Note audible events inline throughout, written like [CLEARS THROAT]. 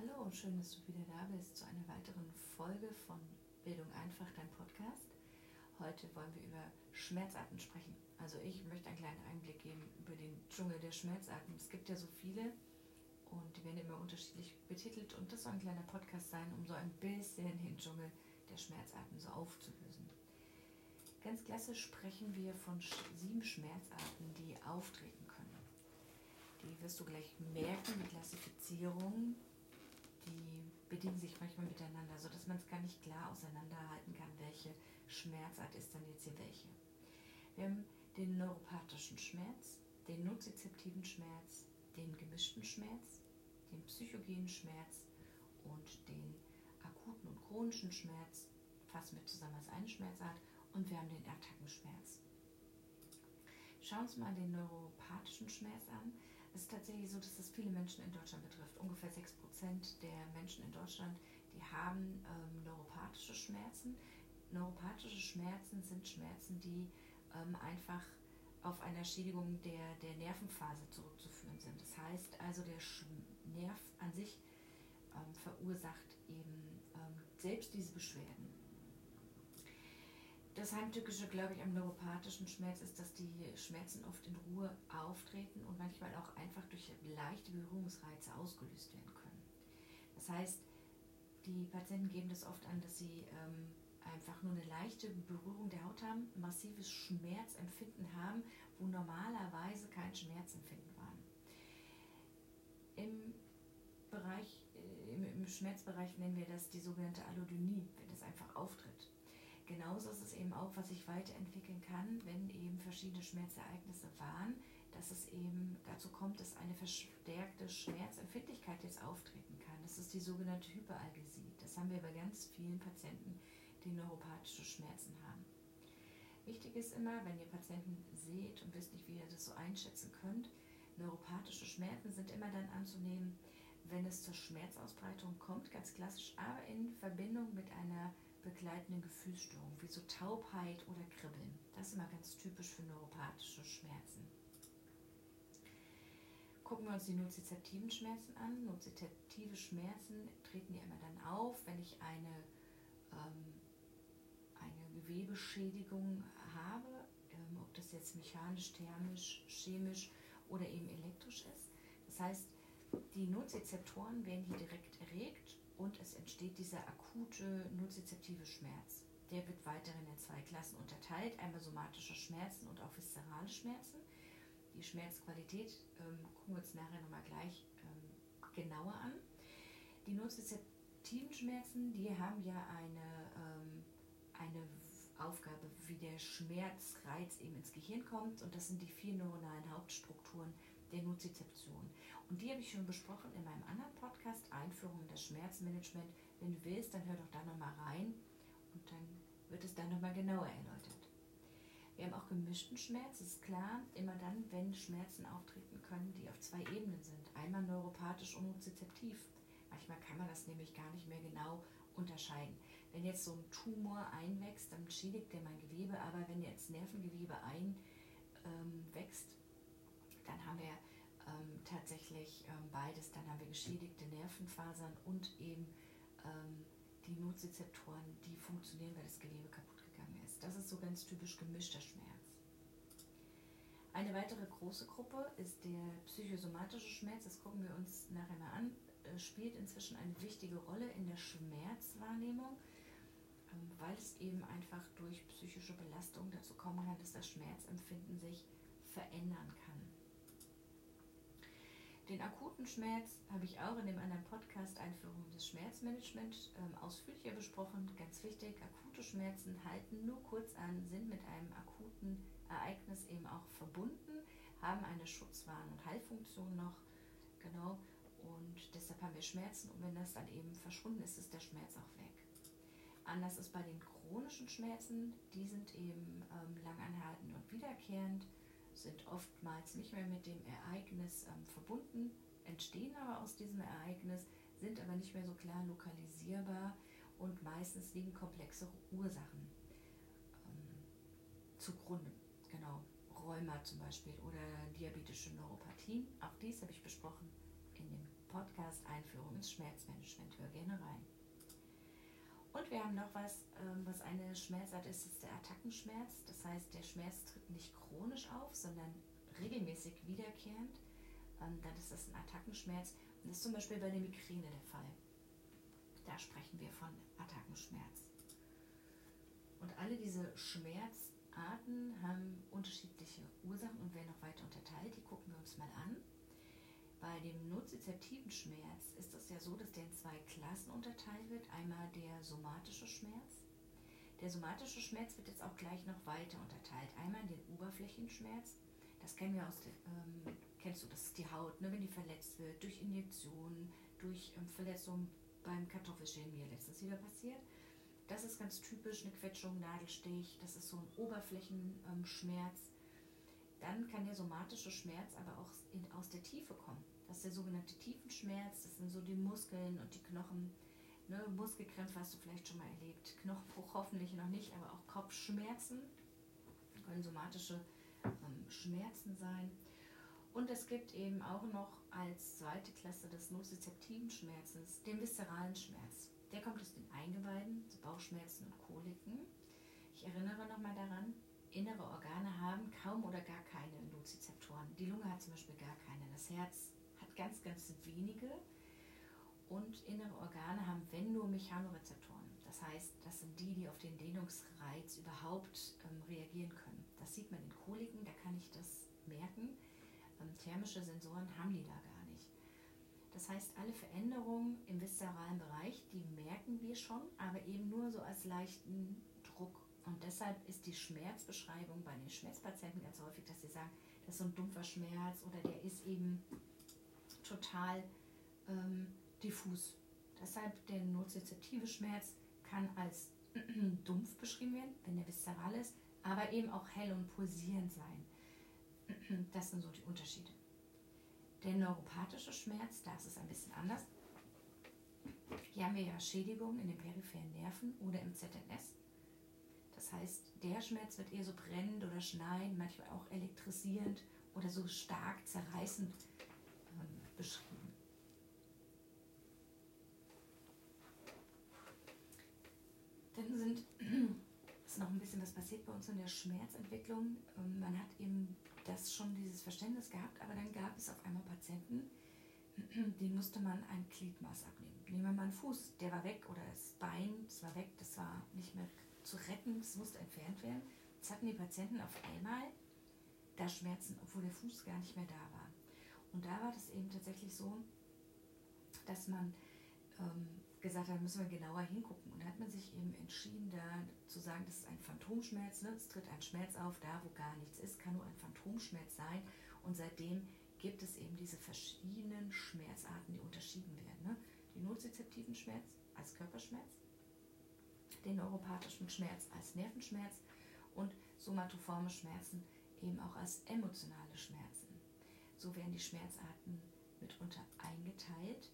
Hallo und schön, dass du wieder da bist zu einer weiteren Folge von Bildung einfach, dein Podcast. Heute wollen wir über Schmerzarten sprechen. Also ich möchte einen kleinen Einblick geben über den Dschungel der Schmerzarten. Es gibt ja so viele und die werden immer unterschiedlich betitelt und das soll ein kleiner Podcast sein, um so ein bisschen den Dschungel der Schmerzarten so aufzulösen. Ganz klassisch sprechen wir von sieben Schmerzarten, die auftreten können. Die wirst du gleich merken, die Klassifizierung, bedingen sich manchmal miteinander, sodass man es gar nicht klar auseinanderhalten kann, welche Schmerzart ist dann jetzt hier welche. Wir haben den neuropathischen Schmerz, den nozizeptiven Schmerz, den gemischten Schmerz, den psychogenen Schmerz und den akuten und chronischen Schmerz, fassen wir zusammen als eine Schmerzart, und wir haben den Attackenschmerz. Schauen wir uns mal den neuropathischen Schmerz an. Es ist tatsächlich so, dass das viele Menschen in Deutschland betrifft. Ungefähr 6% der Menschen in Deutschland, die haben ähm, neuropathische Schmerzen. Neuropathische Schmerzen sind Schmerzen, die ähm, einfach auf einer Schädigung der, der Nervenphase zurückzuführen sind. Das heißt also, der Nerv an sich ähm, verursacht eben ähm, selbst diese Beschwerden. Das Heimtückische, glaube ich, am neuropathischen Schmerz ist, dass die Schmerzen oft in Ruhe auftreten und manchmal auch einfach durch leichte Berührungsreize ausgelöst werden können. Das heißt, die Patienten geben das oft an, dass sie ähm, einfach nur eine leichte Berührung der Haut haben, massives Schmerzempfinden haben, wo normalerweise kein Schmerzempfinden war. Im Bereich, äh, im, im Schmerzbereich nennen wir das die sogenannte Allodynie, wenn das einfach auftritt. Genauso ist es eben auch, was sich weiterentwickeln kann, wenn eben verschiedene Schmerzereignisse waren, dass es eben dazu kommt, dass eine verstärkte Schmerzempfindlichkeit jetzt auftreten ist die sogenannte Hyperalgesie. Das haben wir bei ganz vielen Patienten, die neuropathische Schmerzen haben. Wichtig ist immer, wenn ihr Patienten seht und wisst nicht, wie ihr das so einschätzen könnt, neuropathische Schmerzen sind immer dann anzunehmen, wenn es zur Schmerzausbreitung kommt, ganz klassisch, aber in Verbindung mit einer begleitende Gefühlsstörungen wie so Taubheit oder Kribbeln. Das ist immer ganz typisch für neuropathische Schmerzen. Gucken wir uns die nozizeptiven Schmerzen an. Nozizeptive Schmerzen treten ja immer dann auf, wenn ich eine, ähm, eine Gewebeschädigung habe, ähm, ob das jetzt mechanisch, thermisch, chemisch oder eben elektrisch ist. Das heißt, die Nozizeptoren werden hier direkt erregt und es entsteht dieser akute nozizeptive Schmerz. Der wird weiterhin in zwei Klassen unterteilt, einmal somatische Schmerzen und auch viszerale Schmerzen. Die Schmerzqualität ähm, gucken wir uns nachher nochmal gleich ähm, genauer an. Die nozizeptiven Schmerzen, die haben ja eine, ähm, eine Aufgabe, wie der Schmerzreiz eben ins Gehirn kommt und das sind die vier neuronalen Hauptstrukturen der Nozizeption. Und die habe ich schon besprochen in meinem anderen Podcast, Einführung in das Schmerzmanagement. Wenn du willst, dann hör doch da nochmal rein und dann wird es dann nochmal genauer erläutert. Wir haben auch gemischten Schmerz, ist klar, immer dann, wenn Schmerzen auftreten können, die auf zwei Ebenen sind. Einmal neuropathisch und nozizeptiv. Manchmal kann man das nämlich gar nicht mehr genau unterscheiden. Wenn jetzt so ein Tumor einwächst, dann schädigt der mein Gewebe, aber wenn jetzt Nervengewebe einwächst, ähm, dann haben wir ähm, tatsächlich ähm, beides. Dann haben wir geschädigte Nervenfasern und eben ähm, die Nozizeptoren, die funktionieren, weil das Gewebe kaputt Das ist so ganz typisch gemischter Schmerz. Eine weitere große Gruppe ist der psychosomatische Schmerz. Das gucken wir uns nachher mal an. Äh, spielt inzwischen eine wichtige Rolle in der Schmerzwahrnehmung, ähm, weil es eben einfach durch psychische Belastung dazu kommen kann, dass das Schmerzempfinden sich verändern kann. Den akuten Schmerz habe ich auch in dem anderen Podcast Einführung des Schmerzmanagements ähm, ausführlicher besprochen. Ganz wichtig, akute Schmerzen halten nur kurz an, sind mit einem akuten Ereignis eben auch verbunden, haben eine Schutzwarn- und Heilfunktion noch. Genau. Und deshalb haben wir Schmerzen und wenn das dann eben verschwunden ist, ist der Schmerz auch weg. Anders ist bei den chronischen Schmerzen, die sind eben ähm, langanhaltend und wiederkehrend sind oftmals nicht mehr mit dem Ereignis ähm, verbunden, entstehen aber aus diesem Ereignis, sind aber nicht mehr so klar lokalisierbar und meistens liegen komplexere Ursachen ähm, zugrunde. Genau, Rheuma zum Beispiel oder diabetische Neuropathie. Auch dies habe ich besprochen in dem Podcast Einführung ins Schmerzmanagement. Hör gerne rein. Und wir haben noch was, ähm, was eine Schmerzart ist, ist der Attackenschmerz. Das heißt, der Schmerz tritt nicht chronisch auf, sondern regelmäßig wiederkehrend. Ähm, dann ist das ein Attackenschmerz. Und das ist zum Beispiel bei der Migräne der Fall. Da sprechen wir von Attackenschmerz. Und alle diese Schmerzarten haben unterschiedliche Ursachen und werden noch weiter unterteilt. Die gucken wir uns mal an. Bei dem nozizeptiven Schmerz ist es ja so, dass der in zwei Klassen unterteilt wird. Einmal der somatische Schmerz. Der somatische Schmerz wird jetzt auch gleich noch weiter unterteilt. Einmal den Oberflächenschmerz. Das kennen wir aus der, ähm, kennst du, das ist die Haut, ne, wenn die verletzt wird, durch Injektionen, durch ähm, Verletzungen beim Kartoffelschälen, mir letztens wieder passiert. Das ist ganz typisch, eine Quetschung, Nadelstich, das ist so ein Oberflächenschmerz. Dann kann der somatische Schmerz aber auch in, aus der Tiefe kommen. Das ist der sogenannte Tiefenschmerz, das sind so die Muskeln und die Knochen. Ne, Muskelkrämpfe hast du vielleicht schon mal erlebt, Knochenbruch hoffentlich noch nicht, aber auch Kopfschmerzen können somatische ähm, Schmerzen sein. Und es gibt eben auch noch als zweite Klasse des nozizeptiven Schmerzes den viszeralen Schmerz. Der kommt aus den Eingeweiden, so Bauchschmerzen und Koliken. Ich erinnere nochmal daran, innere Organe haben kaum oder gar keine Nozizeptoren. Die Lunge hat zum Beispiel gar keine. Das Herz hat ganz, ganz wenige. Und innere Organe haben, wenn nur, Mechanorezeptoren. Das heißt, das sind die, die auf den Dehnungsreiz überhaupt ähm, reagieren können. Das sieht man in Koliken, da kann ich das merken. Ähm, thermische Sensoren haben die da gar nicht. Das heißt, alle Veränderungen im viszeralen Bereich, die merken wir schon, aber eben nur so als leichten und deshalb ist die Schmerzbeschreibung bei den Schmerzpatienten ganz häufig, dass sie sagen, das ist so ein dumpfer Schmerz oder der ist eben total ähm, diffus. Deshalb der nozizeptive Schmerz kann als [CLEARS THROAT] dumpf beschrieben werden, wenn der viszeral ist, aber eben auch hell und pulsierend sein. [CLEARS THROAT] Das sind so die Unterschiede. Der neuropathische Schmerz, da ist es ein bisschen anders. Hier haben wir ja Schädigungen in den peripheren Nerven oder im ZNS. Das heißt, der Schmerz wird eher so brennend oder schneidend, manchmal auch elektrisierend oder so stark zerreißend ähm, beschrieben. Dann sind, [CLEARS THROAT] ist noch ein bisschen was passiert bei uns in der Schmerzentwicklung. Ähm, man hat eben das schon dieses Verständnis gehabt, aber dann gab es auf einmal Patienten, [CLEARS THROAT] den musste man ein Gliedmaß abnehmen. Nehmen wir mal einen Fuß, der war weg oder das Bein, das war weg, das war nicht mehr zu retten, es musste entfernt werden. Jetzt hatten die Patienten auf einmal da Schmerzen, obwohl der Fuß gar nicht mehr da war. Und da war das eben tatsächlich so, dass man ähm, gesagt hat, müssen wir genauer hingucken. Und da hat man sich eben entschieden, da zu sagen, das ist ein Phantomschmerz. Ne? Es tritt ein Schmerz auf, da wo gar nichts ist, kann nur ein Phantomschmerz sein. Und seitdem gibt es eben diese verschiedenen Schmerzarten, die unterschieden werden. Ne? Die nozizeptiven Schmerz als Körperschmerz, den neuropathischen Schmerz als Nervenschmerz und somatoforme Schmerzen eben auch als emotionale Schmerzen. So werden die Schmerzarten mitunter eingeteilt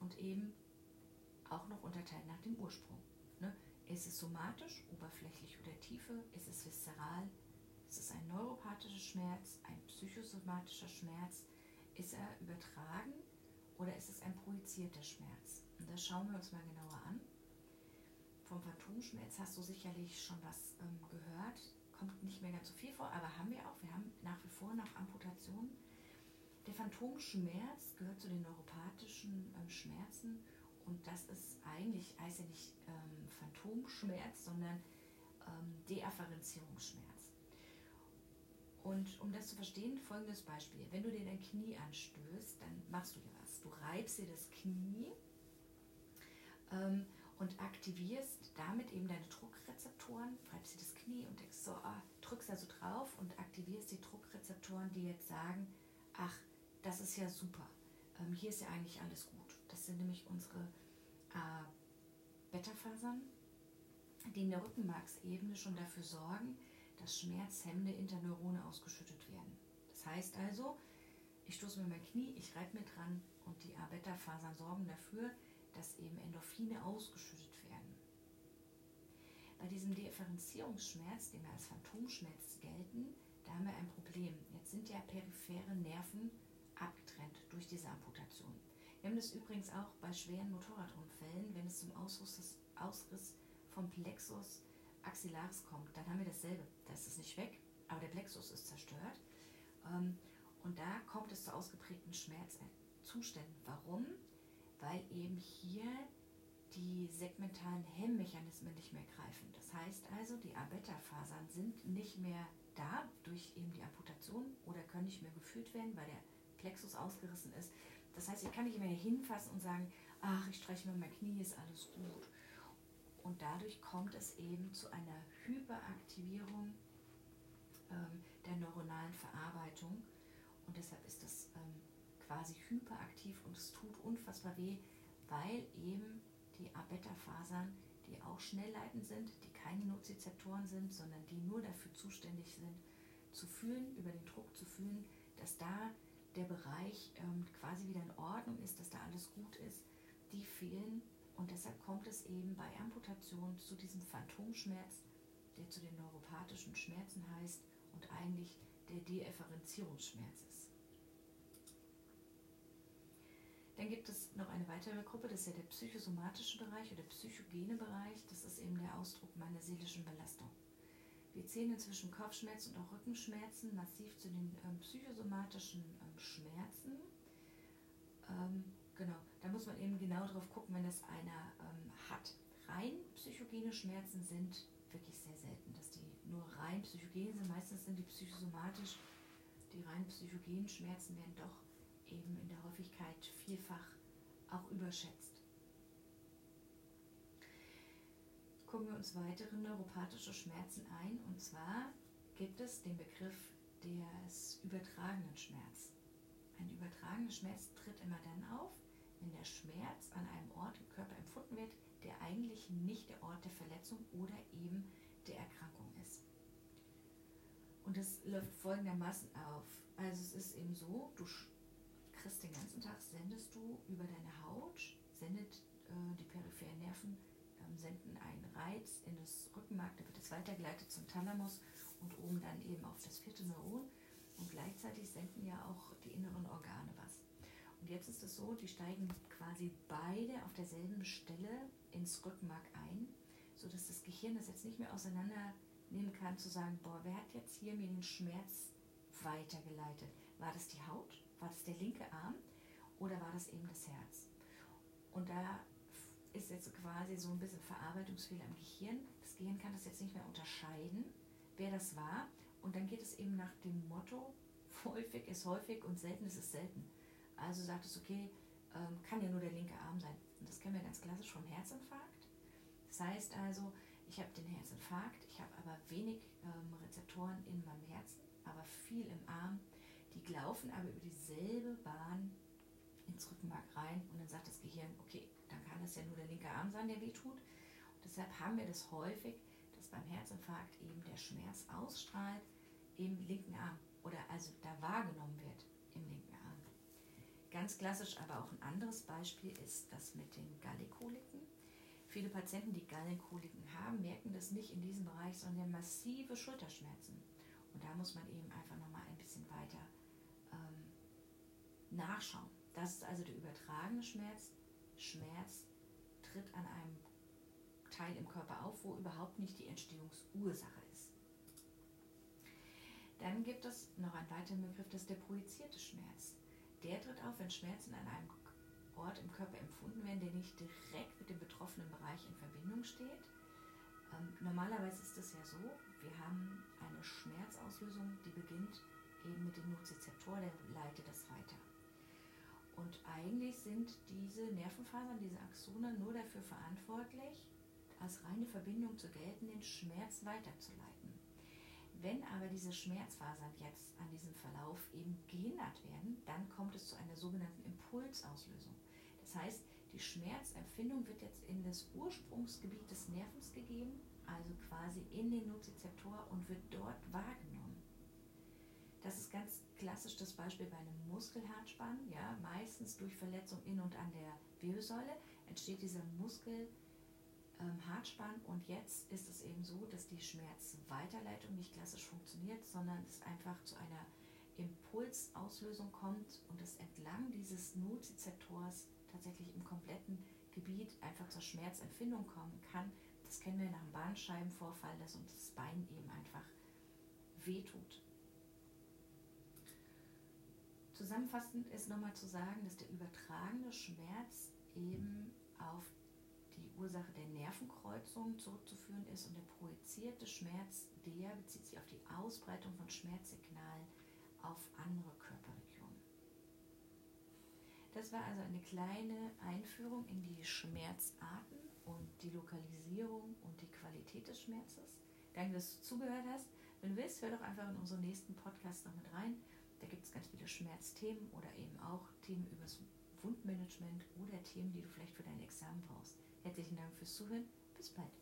und eben auch noch unterteilt nach dem Ursprung. Ne? Ist es somatisch, oberflächlich oder tiefe? Ist es viszeral? Ist es ein neuropathischer Schmerz, ein psychosomatischer Schmerz? Ist er übertragen oder ist es ein projizierter Schmerz? Und das schauen wir uns mal genauer an. Vom Phantomschmerz hast du sicherlich schon was ähm, gehört. Kommt nicht mehr ganz so viel vor, aber haben wir auch. Wir haben nach wie vor noch Amputationen. Der Phantomschmerz gehört zu den neuropathischen ähm, Schmerzen und das ist eigentlich, heißt ja nicht ähm, Phantomschmerz, sondern ähm, Deafferenzierungsschmerz. Und um das zu verstehen, folgendes Beispiel. Wenn du dir dein Knie anstößt, dann machst du dir was. Du reibst dir das Knie ähm, und aktivierst damit eben deine Druckrezeptoren, reibst dir das Knie und denkst so, ah, drückst da so drauf und aktivierst die Druckrezeptoren, die jetzt sagen, ach, das ist ja super, ähm, hier ist ja eigentlich alles gut. Das sind nämlich unsere äh, Beta-Fasern, die in der Rückenmarksebene schon dafür sorgen, dass schmerzhemmende Interneurone ausgeschüttet werden. Das heißt also, ich stoße mir mein Knie, ich reibe mir dran und die A-Beta-Fasern sorgen dafür, dass eben Endorphine ausgeschüttet werden. Bei diesem Differenzierungsschmerz, den wir als Phantomschmerz gelten, da haben wir ein Problem. Jetzt sind ja periphere Nerven abgetrennt durch diese Amputation. Wir haben das übrigens auch bei schweren Motorradunfällen, wenn es zum Ausriss, Ausriss vom Plexus axillaris kommt, dann haben wir dasselbe. Da ist es nicht weg, aber der Plexus ist zerstört. Ähm, und da kommt es zu ausgeprägten Schmerzzuständen. Warum? Weil eben hier die segmentalen Hemmmechanismen nicht mehr greifen. Das heißt also, die A-Beta-Fasern sind nicht mehr da durch eben die Amputation oder können nicht mehr geführt werden, weil der Plexus ausgerissen ist. Das heißt, ich kann nicht mehr hinfassen und sagen, ach, ich streiche mir mein Knie, ist alles gut. Und dadurch kommt es eben zu einer Hyperaktivierung ähm, der neuronalen Verarbeitung. Und deshalb ist das ähm, quasi hyperaktiv und es tut unfassbar weh, weil eben die A-Beta-Fasern, die auch schnellleitend sind, die keine Nozizeptoren sind, sondern die nur dafür zuständig sind, zu fühlen, über den Druck zu fühlen, dass da der Bereich ähm, quasi wieder in Ordnung ist, dass da alles gut ist, die fehlen. Und deshalb kommt es eben bei Amputation zu diesem Phantomschmerz, der zu den neuropathischen Schmerzen heißt und eigentlich der Deefferenzierungsschmerz ist. Dann gibt es noch eine weitere Gruppe, das ist ja der psychosomatische Bereich oder psychogene Bereich. Das ist eben der Ausdruck meiner seelischen Belastung. Wir zählen inzwischen Kopfschmerzen und auch Rückenschmerzen massiv zu den ähm, psychosomatischen ähm, Schmerzen. Ähm, genau, da muss man eben genau drauf gucken, wenn das einer ähm, hat. Rein psychogene Schmerzen sind wirklich sehr selten, dass die nur rein psychogen sind. Meistens sind die psychosomatisch. Die rein psychogenen Schmerzen werden doch eben in der Häufigkeit vielfach auch überschätzt. gucken wir uns weitere neuropathische Schmerzen ein. Und zwar gibt es den Begriff des übertragenen Schmerz. Ein übertragener Schmerz tritt immer dann auf, wenn der Schmerz an einem Ort im Körper empfunden wird, der eigentlich nicht der Ort der Verletzung oder eben der Erkrankung ist. Und das läuft folgendermaßen auf. Also es ist eben so, du kriegst den ganzen Tag, sendest du über deine Haut, sendet äh, die peripheren Nerven ähm, senden einen Reiz in das Rückenmark, da wird es weitergeleitet zum Thalamus und oben dann eben auf das vierte Neuron. Und gleichzeitig senden ja auch die inneren Organe was. Und jetzt ist es so, die steigen quasi beide auf derselben Stelle ins Rückenmark ein, sodass das Gehirn das jetzt nicht mehr auseinandernehmen kann, zu sagen, boah, wer hat jetzt hier mir den Schmerz weitergeleitet? War das die Haut? War das der linke Arm? Oder war das eben das Herz? Und da ist jetzt quasi so ein bisschen Verarbeitungsfehler im Gehirn. Das Gehirn kann das jetzt nicht mehr unterscheiden, wer das war. Und dann geht es eben nach dem Motto, [LAUGHS] häufig ist häufig und selten ist es selten. Also sagt es, okay, ähm, kann ja nur der linke Arm sein. Und das kennen wir ganz klassisch vom Herzinfarkt. Das heißt also, ich habe den Herzinfarkt, ich habe aber wenig ähm, Rezeptoren in meinem Herzen, aber viel im Arm. Die laufen aber über dieselbe Bahn ins Rückenmark rein und dann sagt das Gehirn, okay, dann kann es ja nur der linke Arm sein, der wehtut. Und deshalb haben wir das häufig, dass beim Herzinfarkt eben der Schmerz ausstrahlt im linken Arm oder also da wahrgenommen wird im linken Arm. Ganz klassisch aber auch ein anderes Beispiel ist das mit den Gallikoliken. Viele Patienten, die Gallenkoliken haben, merken das nicht in diesem Bereich, sondern massive Schulterschmerzen. Und da muss man eben einfach nochmal ein bisschen weiter nachschauen. Das ist also der übertragene Schmerz. Schmerz tritt an einem Teil im Körper auf, wo überhaupt nicht die Entstehungsursache ist. Dann gibt es noch einen weiteren Begriff, das ist der projizierte Schmerz. Der tritt auf, wenn Schmerzen an einem Ort im Körper empfunden werden, der nicht direkt mit dem betroffenen Bereich in Verbindung steht. Ähm, normalerweise ist es ja so, wir haben eine Schmerzauslösung, die beginnt eben mit dem Nozizeptor, der leitet das weiter. Und eigentlich sind diese Nervenfasern, diese Axone nur dafür verantwortlich, als reine Verbindung zu gelten, den Schmerz weiterzuleiten. Wenn aber diese Schmerzfasern jetzt an diesem Verlauf eben gehindert werden, dann kommt es zu einer sogenannten Impulsauslösung. Das heißt, die Schmerzempfindung wird jetzt in das Ursprungsgebiet des Nervens gegeben, also quasi in den Nozizeptor und wird dort wahrgenommen. Das ist ganz klassisch das Beispiel bei einem Muskelhartspann. Ja, meistens durch Verletzung in und an der Wirbelsäule entsteht dieser Muskelhartspann ähm, und jetzt ist es eben so, dass die Schmerzweiterleitung nicht klassisch funktioniert, sondern es einfach zu einer Impulsauslösung kommt und es entlang dieses Nozizeptors tatsächlich im kompletten Gebiet einfach zur Schmerzempfindung kommen kann. Das kennen wir nach einem Bandscheibenvorfall, dass uns das Bein eben einfach wehtut. Zusammenfassend ist nochmal zu sagen, dass der übertragene Schmerz eben auf die Ursache der Nervenkreuzung zurückzuführen ist und der projizierte Schmerz, der bezieht sich auf die Ausbreitung von Schmerzsignalen auf andere Körperregionen. Das war also eine kleine Einführung in die Schmerzarten und die Lokalisierung und die Qualität des Schmerzes. Danke, dass du zugehört hast. Wenn du willst, hör doch einfach in unseren nächsten Podcast noch mit rein. Da gibt es ganz viele Schmerzthemen oder eben auch Themen über das Wundmanagement oder Themen, die du vielleicht für dein Examen brauchst. Herzlichen Dank fürs Zuhören. Bis bald.